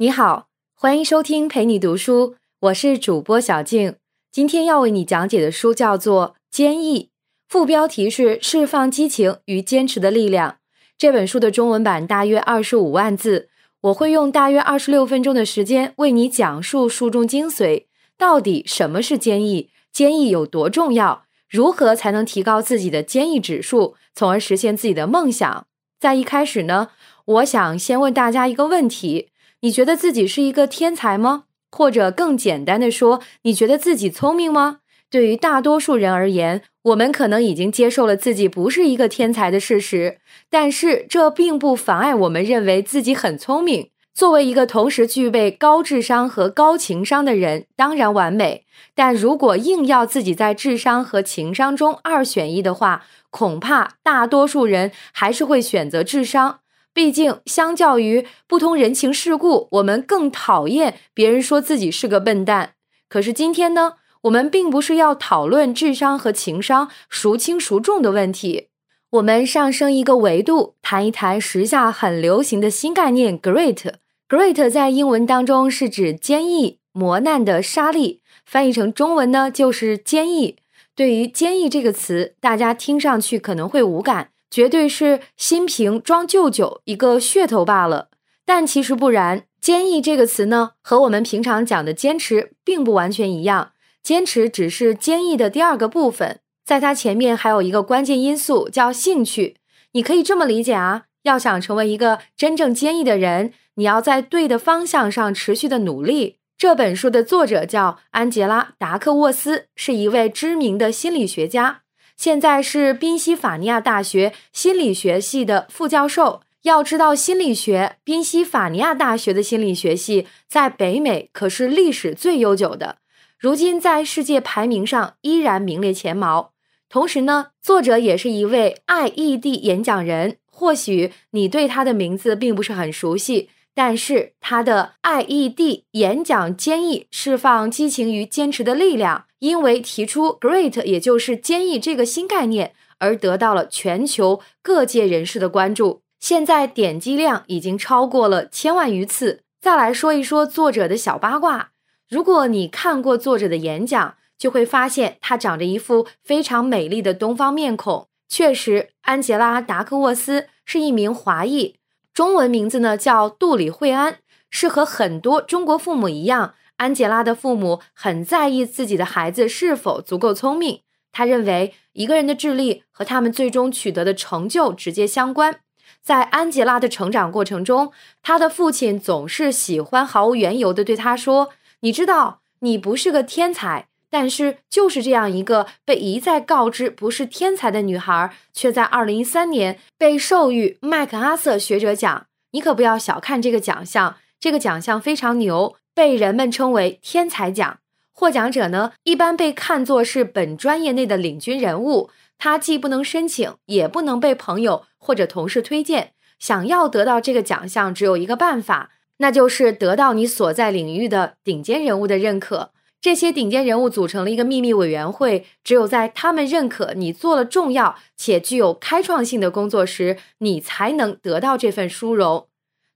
你好，欢迎收听陪你读书，我是主播小静。今天要为你讲解的书叫做《坚毅》，副标题是“释放激情与坚持的力量”。这本书的中文版大约二十五万字，我会用大约二十六分钟的时间为你讲述书中精髓。到底什么是坚毅？坚毅有多重要？如何才能提高自己的坚毅指数，从而实现自己的梦想？在一开始呢，我想先问大家一个问题。你觉得自己是一个天才吗？或者更简单的说，你觉得自己聪明吗？对于大多数人而言，我们可能已经接受了自己不是一个天才的事实，但是这并不妨碍我们认为自己很聪明。作为一个同时具备高智商和高情商的人，当然完美。但如果硬要自己在智商和情商中二选一的话，恐怕大多数人还是会选择智商。毕竟，相较于不通人情世故，我们更讨厌别人说自己是个笨蛋。可是今天呢，我们并不是要讨论智商和情商孰轻孰重的问题，我们上升一个维度，谈一谈时下很流行的新概念 “great”。great 在英文当中是指坚毅、磨难的沙粒，翻译成中文呢就是坚毅。对于“坚毅”这个词，大家听上去可能会无感。绝对是新瓶装旧酒，一个噱头罢了。但其实不然，坚毅这个词呢，和我们平常讲的坚持并不完全一样。坚持只是坚毅的第二个部分，在它前面还有一个关键因素叫兴趣。你可以这么理解啊，要想成为一个真正坚毅的人，你要在对的方向上持续的努力。这本书的作者叫安杰拉·达克沃斯，是一位知名的心理学家。现在是宾夕法尼亚大学心理学系的副教授。要知道，心理学，宾夕法尼亚大学的心理学系在北美可是历史最悠久的，如今在世界排名上依然名列前茅。同时呢，作者也是一位 IED 演讲人。或许你对他的名字并不是很熟悉。但是他的 IED 演讲坚毅释放激情与坚持的力量，因为提出 Great 也就是坚毅这个新概念而得到了全球各界人士的关注。现在点击量已经超过了千万余次。再来说一说作者的小八卦，如果你看过作者的演讲，就会发现他长着一副非常美丽的东方面孔。确实，安杰拉·达克沃斯是一名华裔。中文名字呢叫杜里惠安，是和很多中国父母一样，安杰拉的父母很在意自己的孩子是否足够聪明。他认为一个人的智力和他们最终取得的成就直接相关。在安杰拉的成长过程中，他的父亲总是喜欢毫无缘由地对他说：“你知道，你不是个天才。”但是，就是这样一个被一再告知不是天才的女孩，却在二零一三年被授予麦克阿瑟学者奖。你可不要小看这个奖项，这个奖项非常牛，被人们称为天才奖。获奖者呢，一般被看作是本专业内的领军人物。他既不能申请，也不能被朋友或者同事推荐。想要得到这个奖项，只有一个办法，那就是得到你所在领域的顶尖人物的认可。这些顶尖人物组成了一个秘密委员会，只有在他们认可你做了重要且具有开创性的工作时，你才能得到这份殊荣。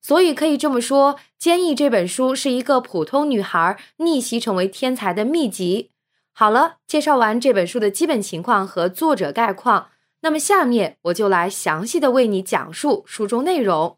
所以可以这么说，《坚毅》这本书是一个普通女孩逆袭成为天才的秘籍。好了，介绍完这本书的基本情况和作者概况，那么下面我就来详细的为你讲述书中内容。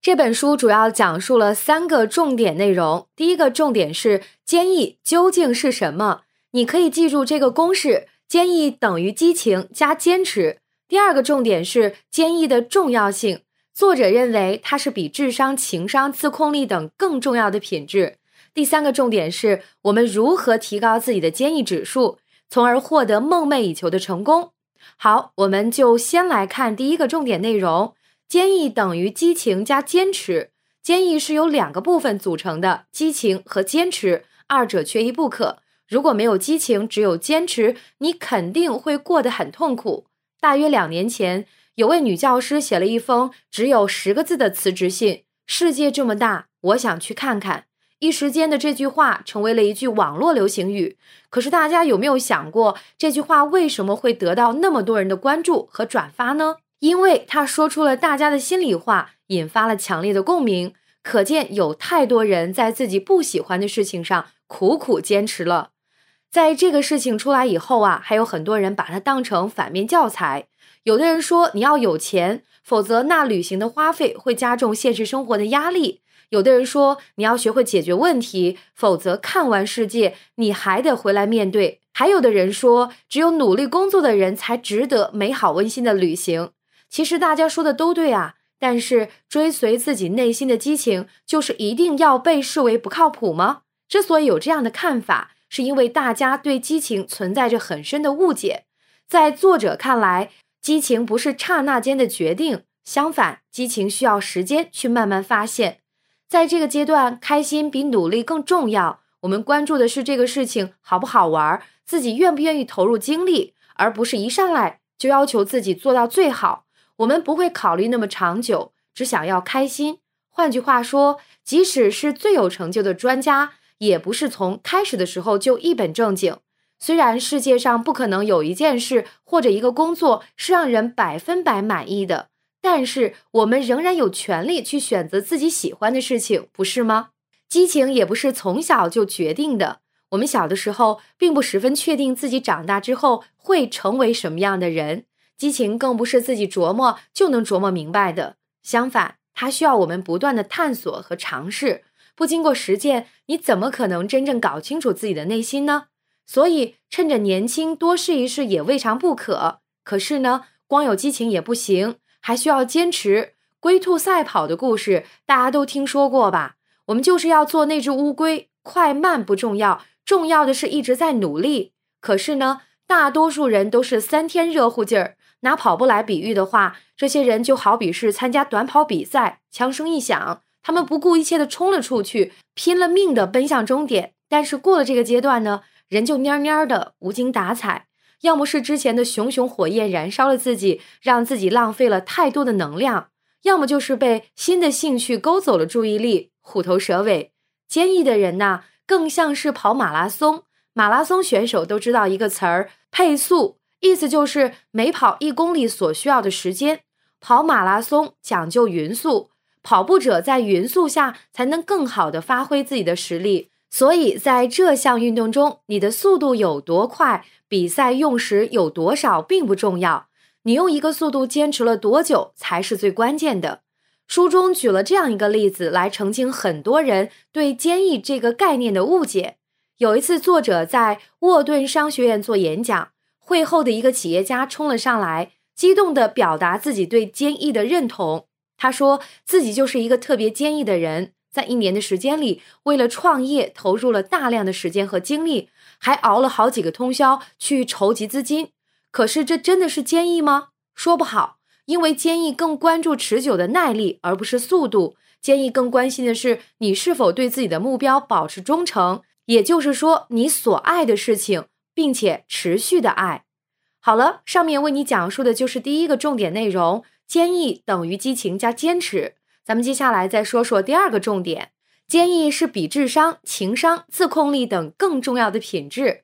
这本书主要讲述了三个重点内容。第一个重点是坚毅究竟是什么？你可以记住这个公式：坚毅等于激情加坚持。第二个重点是坚毅的重要性。作者认为它是比智商、情商、自控力等更重要的品质。第三个重点是我们如何提高自己的坚毅指数，从而获得梦寐以求的成功。好，我们就先来看第一个重点内容。坚毅等于激情加坚持。坚毅是由两个部分组成的，激情和坚持，二者缺一不可。如果没有激情，只有坚持，你肯定会过得很痛苦。大约两年前，有位女教师写了一封只有十个字的辞职信：“世界这么大，我想去看看。”一时间的这句话成为了一句网络流行语。可是大家有没有想过，这句话为什么会得到那么多人的关注和转发呢？因为他说出了大家的心里话，引发了强烈的共鸣。可见有太多人在自己不喜欢的事情上苦苦坚持了。在这个事情出来以后啊，还有很多人把它当成反面教材。有的人说你要有钱，否则那旅行的花费会加重现实生活的压力。有的人说你要学会解决问题，否则看完世界你还得回来面对。还有的人说只有努力工作的人才值得美好温馨的旅行。其实大家说的都对啊，但是追随自己内心的激情，就是一定要被视为不靠谱吗？之所以有这样的看法，是因为大家对激情存在着很深的误解。在作者看来，激情不是刹那间的决定，相反，激情需要时间去慢慢发现。在这个阶段，开心比努力更重要。我们关注的是这个事情好不好玩，自己愿不愿意投入精力，而不是一上来就要求自己做到最好。我们不会考虑那么长久，只想要开心。换句话说，即使是最有成就的专家，也不是从开始的时候就一本正经。虽然世界上不可能有一件事或者一个工作是让人百分百满意的，但是我们仍然有权利去选择自己喜欢的事情，不是吗？激情也不是从小就决定的。我们小的时候并不十分确定自己长大之后会成为什么样的人，激情更不是自己琢磨就能琢磨明白的。相反，它需要我们不断的探索和尝试。不经过实践，你怎么可能真正搞清楚自己的内心呢？所以，趁着年轻多试一试也未尝不可。可是呢，光有激情也不行，还需要坚持。龟兔赛跑的故事大家都听说过吧？我们就是要做那只乌龟，快慢不重要，重要的是一直在努力。可是呢，大多数人都是三天热乎劲儿。拿跑步来比喻的话，这些人就好比是参加短跑比赛，枪声一响，他们不顾一切的冲了出去，拼了命的奔向终点。但是过了这个阶段呢？人就蔫蔫的无精打采，要么是之前的熊熊火焰燃烧了自己，让自己浪费了太多的能量；要么就是被新的兴趣勾走了注意力，虎头蛇尾。坚毅的人呐，更像是跑马拉松。马拉松选手都知道一个词儿“配速”，意思就是每跑一公里所需要的时间。跑马拉松讲究匀速，跑步者在匀速下才能更好的发挥自己的实力。所以，在这项运动中，你的速度有多快，比赛用时有多少并不重要，你用一个速度坚持了多久才是最关键的。书中举了这样一个例子来澄清很多人对坚毅这个概念的误解。有一次，作者在沃顿商学院做演讲，会后的一个企业家冲了上来，激动地表达自己对坚毅的认同。他说自己就是一个特别坚毅的人。在一年的时间里，为了创业投入了大量的时间和精力，还熬了好几个通宵去筹集资金。可是，这真的是坚毅吗？说不好，因为坚毅更关注持久的耐力，而不是速度。坚毅更关心的是你是否对自己的目标保持忠诚，也就是说，你所爱的事情，并且持续的爱。好了，上面为你讲述的就是第一个重点内容：坚毅等于激情加坚持。咱们接下来再说说第二个重点，坚毅是比智商、情商、自控力等更重要的品质。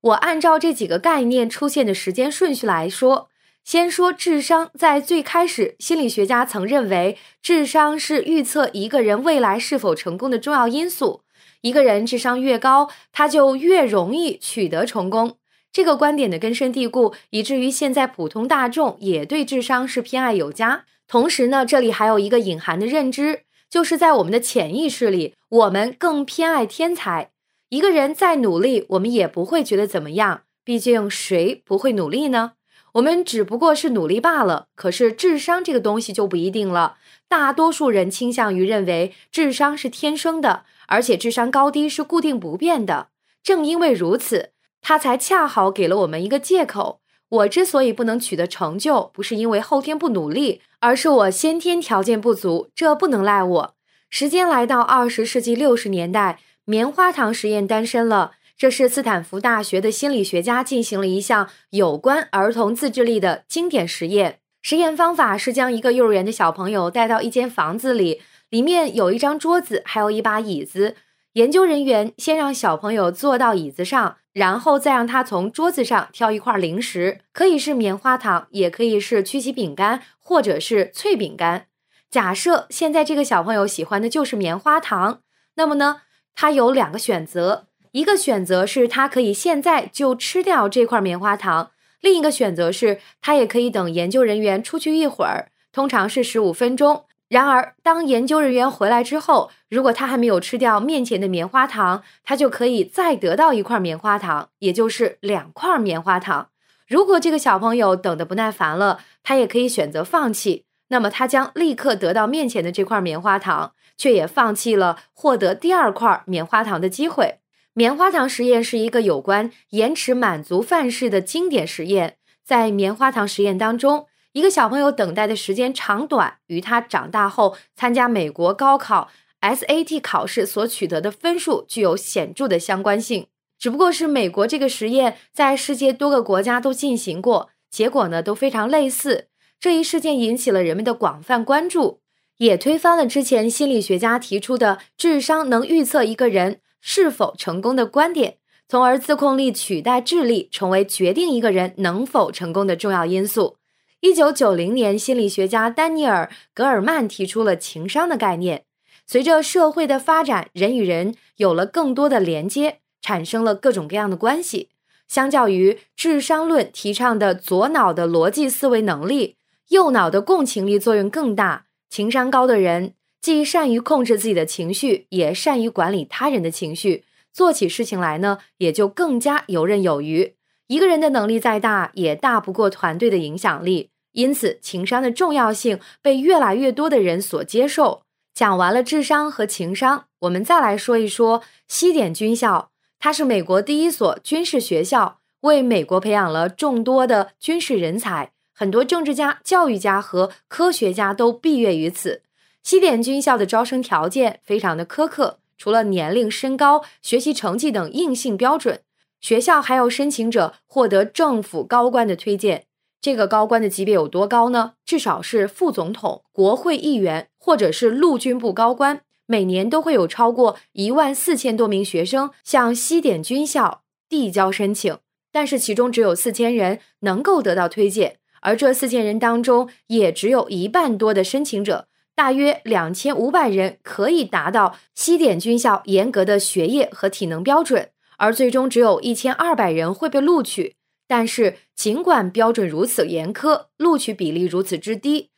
我按照这几个概念出现的时间顺序来说，先说智商。在最开始，心理学家曾认为智商是预测一个人未来是否成功的重要因素。一个人智商越高，他就越容易取得成功。这个观点的根深蒂固，以至于现在普通大众也对智商是偏爱有加。同时呢，这里还有一个隐含的认知，就是在我们的潜意识里，我们更偏爱天才。一个人再努力，我们也不会觉得怎么样，毕竟谁不会努力呢？我们只不过是努力罢了。可是智商这个东西就不一定了，大多数人倾向于认为智商是天生的，而且智商高低是固定不变的。正因为如此，他才恰好给了我们一个借口。我之所以不能取得成就，不是因为后天不努力，而是我先天条件不足。这不能赖我。时间来到二十世纪六十年代，棉花糖实验诞生了。这是斯坦福大学的心理学家进行了一项有关儿童自制力的经典实验。实验方法是将一个幼儿园的小朋友带到一间房子里，里面有一张桌子，还有一把椅子。研究人员先让小朋友坐到椅子上，然后再让他从桌子上挑一块零食，可以是棉花糖，也可以是曲奇饼干，或者是脆饼干。假设现在这个小朋友喜欢的就是棉花糖，那么呢，他有两个选择：一个选择是他可以现在就吃掉这块棉花糖；另一个选择是他也可以等研究人员出去一会儿，通常是十五分钟。然而，当研究人员回来之后，如果他还没有吃掉面前的棉花糖，他就可以再得到一块棉花糖，也就是两块棉花糖。如果这个小朋友等得不耐烦了，他也可以选择放弃，那么他将立刻得到面前的这块棉花糖，却也放弃了获得第二块棉花糖的机会。棉花糖实验是一个有关延迟满足范式的经典实验，在棉花糖实验当中。一个小朋友等待的时间长短，与他长大后参加美国高考 SAT 考试所取得的分数具有显著的相关性。只不过是美国这个实验在世界多个国家都进行过，结果呢都非常类似。这一事件引起了人们的广泛关注，也推翻了之前心理学家提出的智商能预测一个人是否成功的观点，从而自控力取代智力，成为决定一个人能否成功的重要因素。一九九零年，心理学家丹尼尔·格尔曼提出了情商的概念。随着社会的发展，人与人有了更多的连接，产生了各种各样的关系。相较于智商论提倡的左脑的逻辑思维能力，右脑的共情力作用更大。情商高的人既善于控制自己的情绪，也善于管理他人的情绪，做起事情来呢，也就更加游刃有余。一个人的能力再大，也大不过团队的影响力。因此，情商的重要性被越来越多的人所接受。讲完了智商和情商，我们再来说一说西点军校。它是美国第一所军事学校，为美国培养了众多的军事人才。很多政治家、教育家和科学家都毕业于此。西点军校的招生条件非常的苛刻，除了年龄、身高、学习成绩等硬性标准。学校还要申请者获得政府高官的推荐，这个高官的级别有多高呢？至少是副总统、国会议员，或者是陆军部高官。每年都会有超过一万四千多名学生向西点军校递交申请，但是其中只有四千人能够得到推荐，而这四千人当中，也只有一半多的申请者，大约两千五百人可以达到西点军校严格的学业和体能标准。而最终只有一千二百人会被录取，但是尽管标准如此严苛，录取比例如此之低，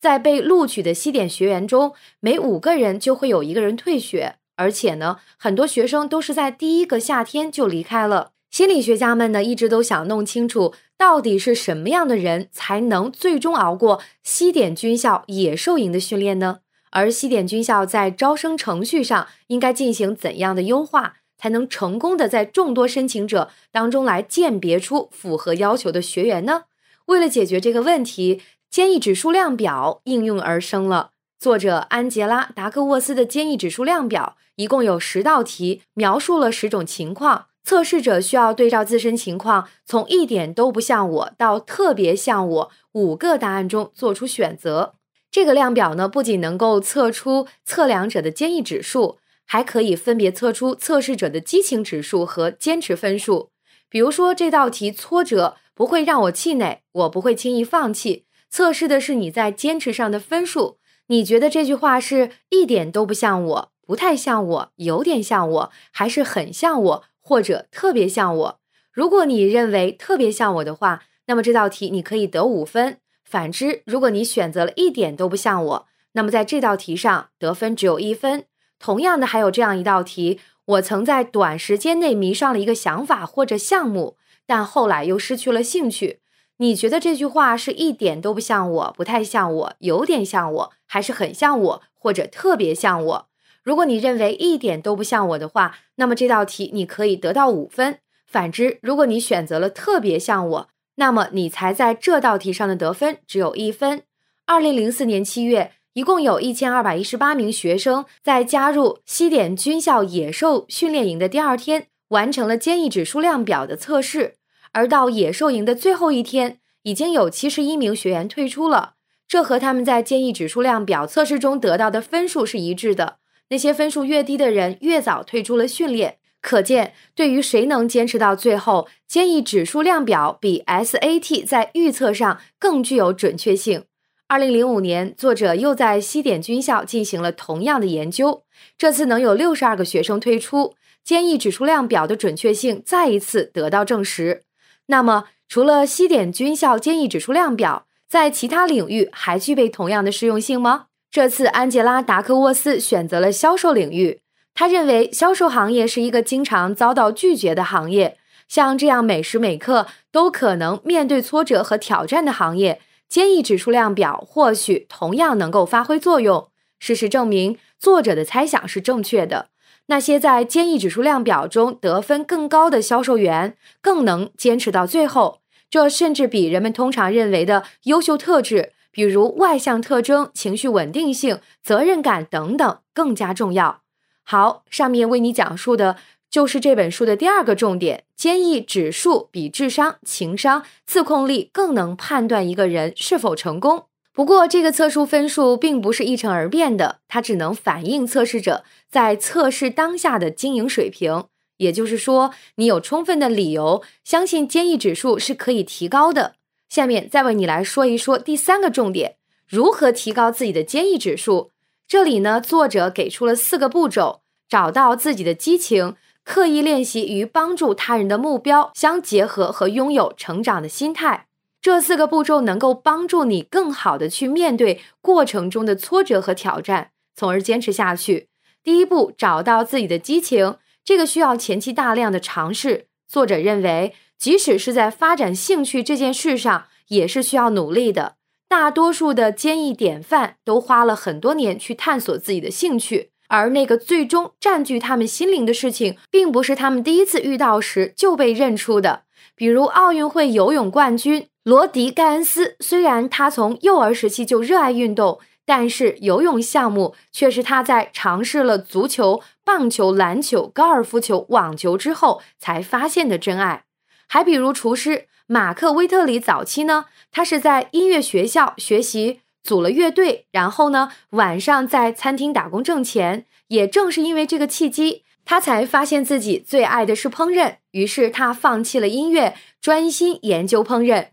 在被录取的西点学员中，每五个人就会有一个人退学，而且呢，很多学生都是在第一个夏天就离开了。心理学家们呢，一直都想弄清楚，到底是什么样的人才能最终熬过西点军校野兽营的训练呢？而西点军校在招生程序上应该进行怎样的优化？才能成功的在众多申请者当中来鉴别出符合要求的学员呢？为了解决这个问题，坚毅指数量表应运而生了。作者安杰拉·达克沃斯的坚毅指数量表一共有十道题，描述了十种情况。测试者需要对照自身情况，从一点都不像我到特别像我五个答案中做出选择。这个量表呢，不仅能够测出测量者的坚毅指数。还可以分别测出测试者的激情指数和坚持分数。比如说，这道题挫折不会让我气馁，我不会轻易放弃。测试的是你在坚持上的分数。你觉得这句话是一点都不像我，不太像我，有点像我，还是很像我，或者特别像我？如果你认为特别像我的话，那么这道题你可以得五分。反之，如果你选择了一点都不像我，那么在这道题上得分只有一分。同样的，还有这样一道题：我曾在短时间内迷上了一个想法或者项目，但后来又失去了兴趣。你觉得这句话是一点都不像我，不太像我，有点像我，还是很像我，或者特别像我？如果你认为一点都不像我的话，那么这道题你可以得到五分。反之，如果你选择了特别像我，那么你才在这道题上的得分只有一分。二零零四年七月。一共有一千二百一十八名学生在加入西点军校野兽训练营的第二天完成了坚毅指数量表的测试，而到野兽营的最后一天，已经有七十一名学员退出了。这和他们在坚毅指数量表测试中得到的分数是一致的。那些分数越低的人越早退出了训练。可见，对于谁能坚持到最后，坚毅指数量表比 SAT 在预测上更具有准确性。二零零五年，作者又在西点军校进行了同样的研究，这次能有六十二个学生退出，坚毅指数量表的准确性再一次得到证实。那么，除了西点军校坚毅指数量表，在其他领域还具备同样的适用性吗？这次安杰拉·达克沃斯选择了销售领域。他认为，销售行业是一个经常遭到拒绝的行业。像这样每时每刻都可能面对挫折和挑战的行业，坚毅指数量表或许同样能够发挥作用。事实证明，作者的猜想是正确的。那些在坚毅指数量表中得分更高的销售员，更能坚持到最后。这甚至比人们通常认为的优秀特质，比如外向特征、情绪稳定性、责任感等等，更加重要。好，上面为你讲述的就是这本书的第二个重点：坚毅指数比智商、情商、自控力更能判断一个人是否成功。不过，这个测数分数并不是一成而变的，它只能反映测试者在测试当下的经营水平。也就是说，你有充分的理由相信坚毅指数是可以提高的。下面再为你来说一说第三个重点：如何提高自己的坚毅指数。这里呢，作者给出了四个步骤：找到自己的激情，刻意练习与帮助他人的目标相结合，和拥有成长的心态。这四个步骤能够帮助你更好的去面对过程中的挫折和挑战，从而坚持下去。第一步，找到自己的激情，这个需要前期大量的尝试。作者认为，即使是在发展兴趣这件事上，也是需要努力的。大多数的坚毅典范都花了很多年去探索自己的兴趣，而那个最终占据他们心灵的事情，并不是他们第一次遇到时就被认出的。比如奥运会游泳冠军罗迪·盖恩斯，虽然他从幼儿时期就热爱运动，但是游泳项目却是他在尝试了足球、棒球、篮球、高尔夫球、网球之后才发现的真爱。还比如厨师。马克·威特里早期呢，他是在音乐学校学习，组了乐队，然后呢，晚上在餐厅打工挣钱。也正是因为这个契机，他才发现自己最爱的是烹饪。于是他放弃了音乐，专心研究烹饪。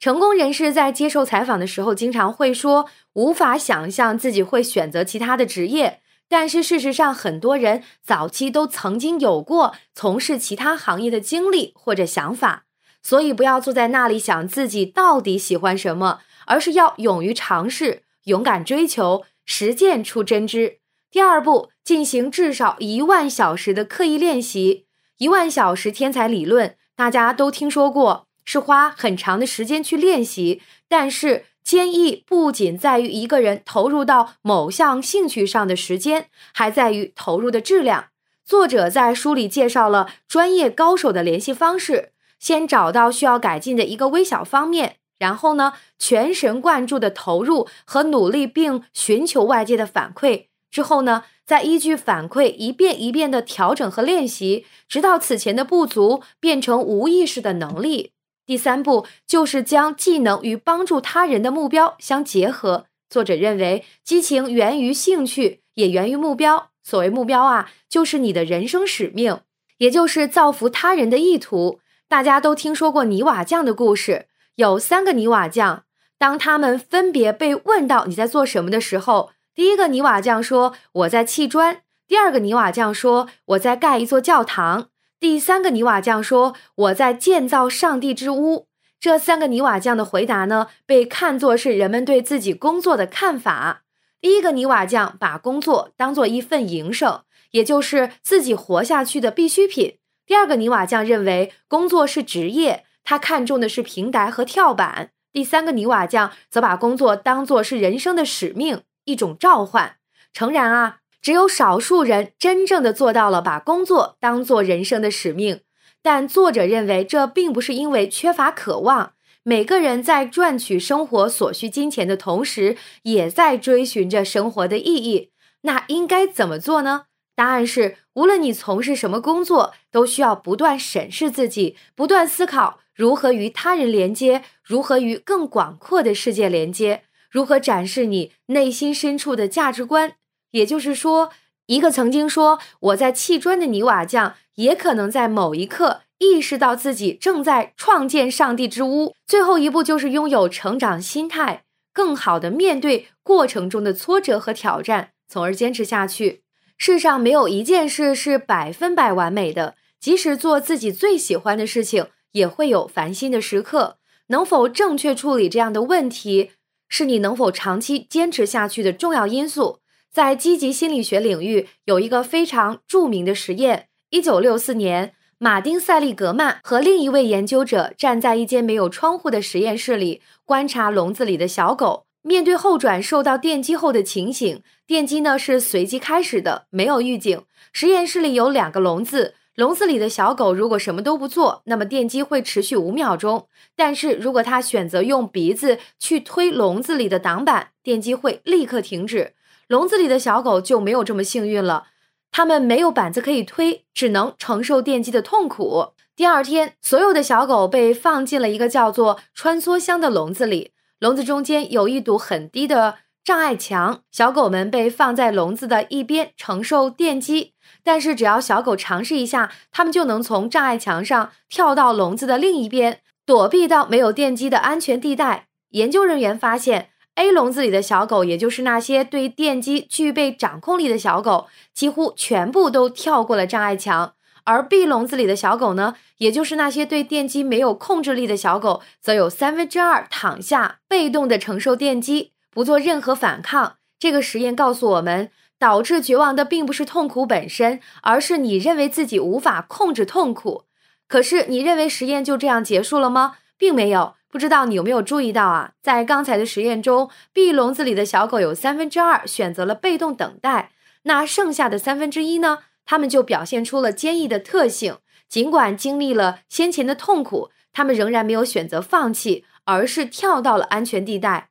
成功人士在接受采访的时候，经常会说无法想象自己会选择其他的职业。但是事实上，很多人早期都曾经有过从事其他行业的经历或者想法。所以不要坐在那里想自己到底喜欢什么，而是要勇于尝试，勇敢追求，实践出真知。第二步，进行至少一万小时的刻意练习。一万小时天才理论大家都听说过，是花很长的时间去练习。但是坚毅不仅在于一个人投入到某项兴趣上的时间，还在于投入的质量。作者在书里介绍了专业高手的联系方式。先找到需要改进的一个微小方面，然后呢，全神贯注的投入和努力，并寻求外界的反馈。之后呢，再依据反馈一遍一遍的调整和练习，直到此前的不足变成无意识的能力。第三步就是将技能与帮助他人的目标相结合。作者认为，激情源于兴趣，也源于目标。所谓目标啊，就是你的人生使命，也就是造福他人的意图。大家都听说过泥瓦匠的故事，有三个泥瓦匠。当他们分别被问到你在做什么的时候，第一个泥瓦匠说我在砌砖，第二个泥瓦匠说我在盖一座教堂，第三个泥瓦匠说我在建造上帝之屋。这三个泥瓦匠的回答呢，被看作是人们对自己工作的看法。第一个泥瓦匠把工作当做一份营生，也就是自己活下去的必需品。第二个泥瓦匠认为工作是职业，他看重的是平台和跳板。第三个泥瓦匠则把工作当作是人生的使命，一种召唤。诚然啊，只有少数人真正的做到了把工作当作人生的使命。但作者认为这并不是因为缺乏渴望。每个人在赚取生活所需金钱的同时，也在追寻着生活的意义。那应该怎么做呢？答案是，无论你从事什么工作，都需要不断审视自己，不断思考如何与他人连接，如何与更广阔的世界连接，如何展示你内心深处的价值观。也就是说，一个曾经说我在砌砖的泥瓦匠，也可能在某一刻意识到自己正在创建上帝之屋。最后一步就是拥有成长心态。更好的面对过程中的挫折和挑战，从而坚持下去。世上没有一件事是百分百完美的，即使做自己最喜欢的事情，也会有烦心的时刻。能否正确处理这样的问题，是你能否长期坚持下去的重要因素。在积极心理学领域，有一个非常著名的实验：一九六四年，马丁·塞利格曼和另一位研究者站在一间没有窗户的实验室里，观察笼子里的小狗。面对后转受到电击后的情形，电击呢是随机开始的，没有预警。实验室里有两个笼子，笼子里的小狗如果什么都不做，那么电击会持续五秒钟；但是如果它选择用鼻子去推笼子里的挡板，电击会立刻停止。笼子里的小狗就没有这么幸运了，它们没有板子可以推，只能承受电击的痛苦。第二天，所有的小狗被放进了一个叫做穿梭箱的笼子里。笼子中间有一堵很低的障碍墙，小狗们被放在笼子的一边承受电击。但是只要小狗尝试一下，它们就能从障碍墙上跳到笼子的另一边，躲避到没有电击的安全地带。研究人员发现，A 笼子里的小狗，也就是那些对电击具备掌控力的小狗，几乎全部都跳过了障碍墙。而 B 笼子里的小狗呢，也就是那些对电击没有控制力的小狗，则有三分之二躺下，被动的承受电击，不做任何反抗。这个实验告诉我们，导致绝望的并不是痛苦本身，而是你认为自己无法控制痛苦。可是，你认为实验就这样结束了吗？并没有。不知道你有没有注意到啊，在刚才的实验中，B 笼子里的小狗有三分之二选择了被动等待，那剩下的三分之一呢？它们就表现出了坚毅的特性，尽管经历了先前的痛苦，它们仍然没有选择放弃，而是跳到了安全地带。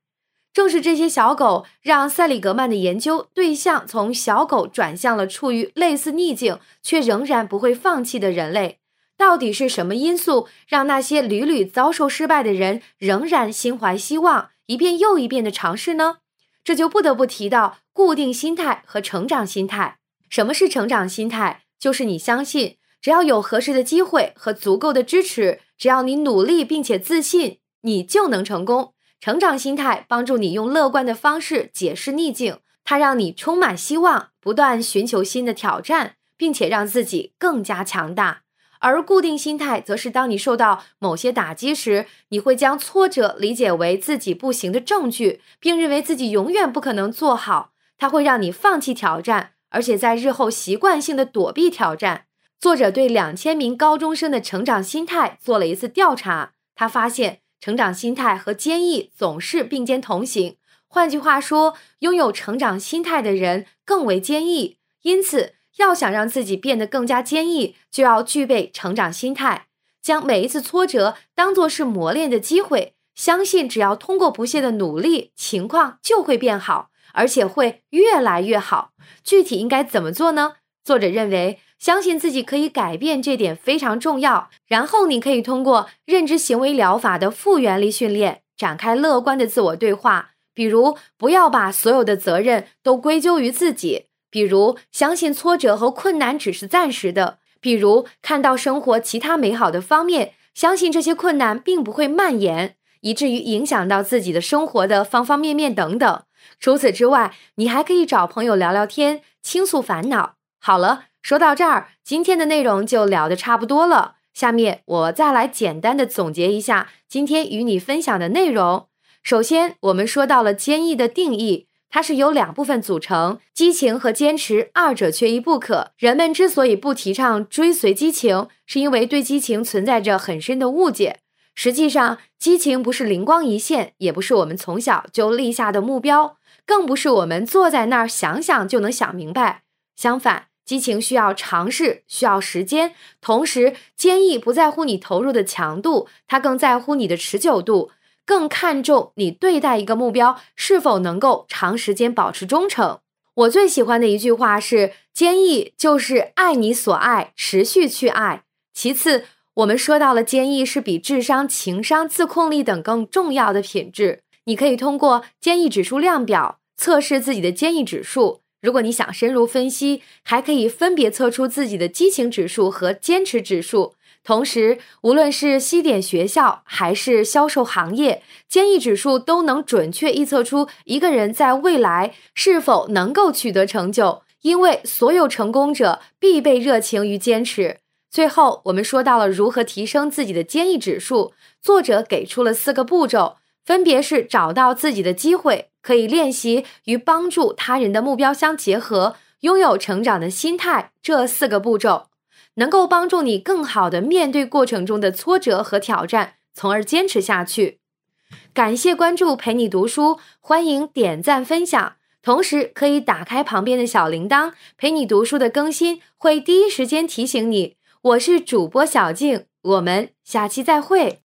正是这些小狗，让塞里格曼的研究对象从小狗转向了处于类似逆境却仍然不会放弃的人类。到底是什么因素让那些屡屡遭受失败的人仍然心怀希望，一遍又一遍的尝试呢？这就不得不提到固定心态和成长心态。什么是成长心态？就是你相信，只要有合适的机会和足够的支持，只要你努力并且自信，你就能成功。成长心态帮助你用乐观的方式解释逆境，它让你充满希望，不断寻求新的挑战，并且让自己更加强大。而固定心态则是当你受到某些打击时，你会将挫折理解为自己不行的证据，并认为自己永远不可能做好。它会让你放弃挑战。而且在日后习惯性的躲避挑战。作者对两千名高中生的成长心态做了一次调查，他发现成长心态和坚毅总是并肩同行。换句话说，拥有成长心态的人更为坚毅。因此，要想让自己变得更加坚毅，就要具备成长心态，将每一次挫折当作是磨练的机会，相信只要通过不懈的努力，情况就会变好。而且会越来越好。具体应该怎么做呢？作者认为，相信自己可以改变这点非常重要。然后你可以通过认知行为疗法的复原力训练，展开乐观的自我对话。比如，不要把所有的责任都归咎于自己；比如，相信挫折和困难只是暂时的；比如，看到生活其他美好的方面，相信这些困难并不会蔓延，以至于影响到自己的生活的方方面面等等。除此之外，你还可以找朋友聊聊天，倾诉烦恼。好了，说到这儿，今天的内容就聊得差不多了。下面我再来简单的总结一下今天与你分享的内容。首先，我们说到了坚毅的定义，它是由两部分组成：激情和坚持，二者缺一不可。人们之所以不提倡追随激情，是因为对激情存在着很深的误解。实际上，激情不是灵光一现，也不是我们从小就立下的目标，更不是我们坐在那儿想想就能想明白。相反，激情需要尝试，需要时间。同时，坚毅不在乎你投入的强度，它更在乎你的持久度，更看重你对待一个目标是否能够长时间保持忠诚。我最喜欢的一句话是：“坚毅就是爱你所爱，持续去爱。”其次。我们说到了坚毅是比智商、情商、自控力等更重要的品质。你可以通过坚毅指数量表测试自己的坚毅指数。如果你想深入分析，还可以分别测出自己的激情指数和坚持指数。同时，无论是西点学校还是销售行业，坚毅指数都能准确预测出一个人在未来是否能够取得成就。因为所有成功者必备热情与坚持。最后，我们说到了如何提升自己的坚毅指数。作者给出了四个步骤，分别是找到自己的机会，可以练习与帮助他人的目标相结合，拥有成长的心态。这四个步骤。能够帮助你更好的面对过程中的挫折和挑战，从而坚持下去。感谢关注，陪你读书，欢迎点赞分享，同时可以打开旁边的小铃铛，陪你读书的更新会第一时间提醒你。我是主播小静，我们下期再会。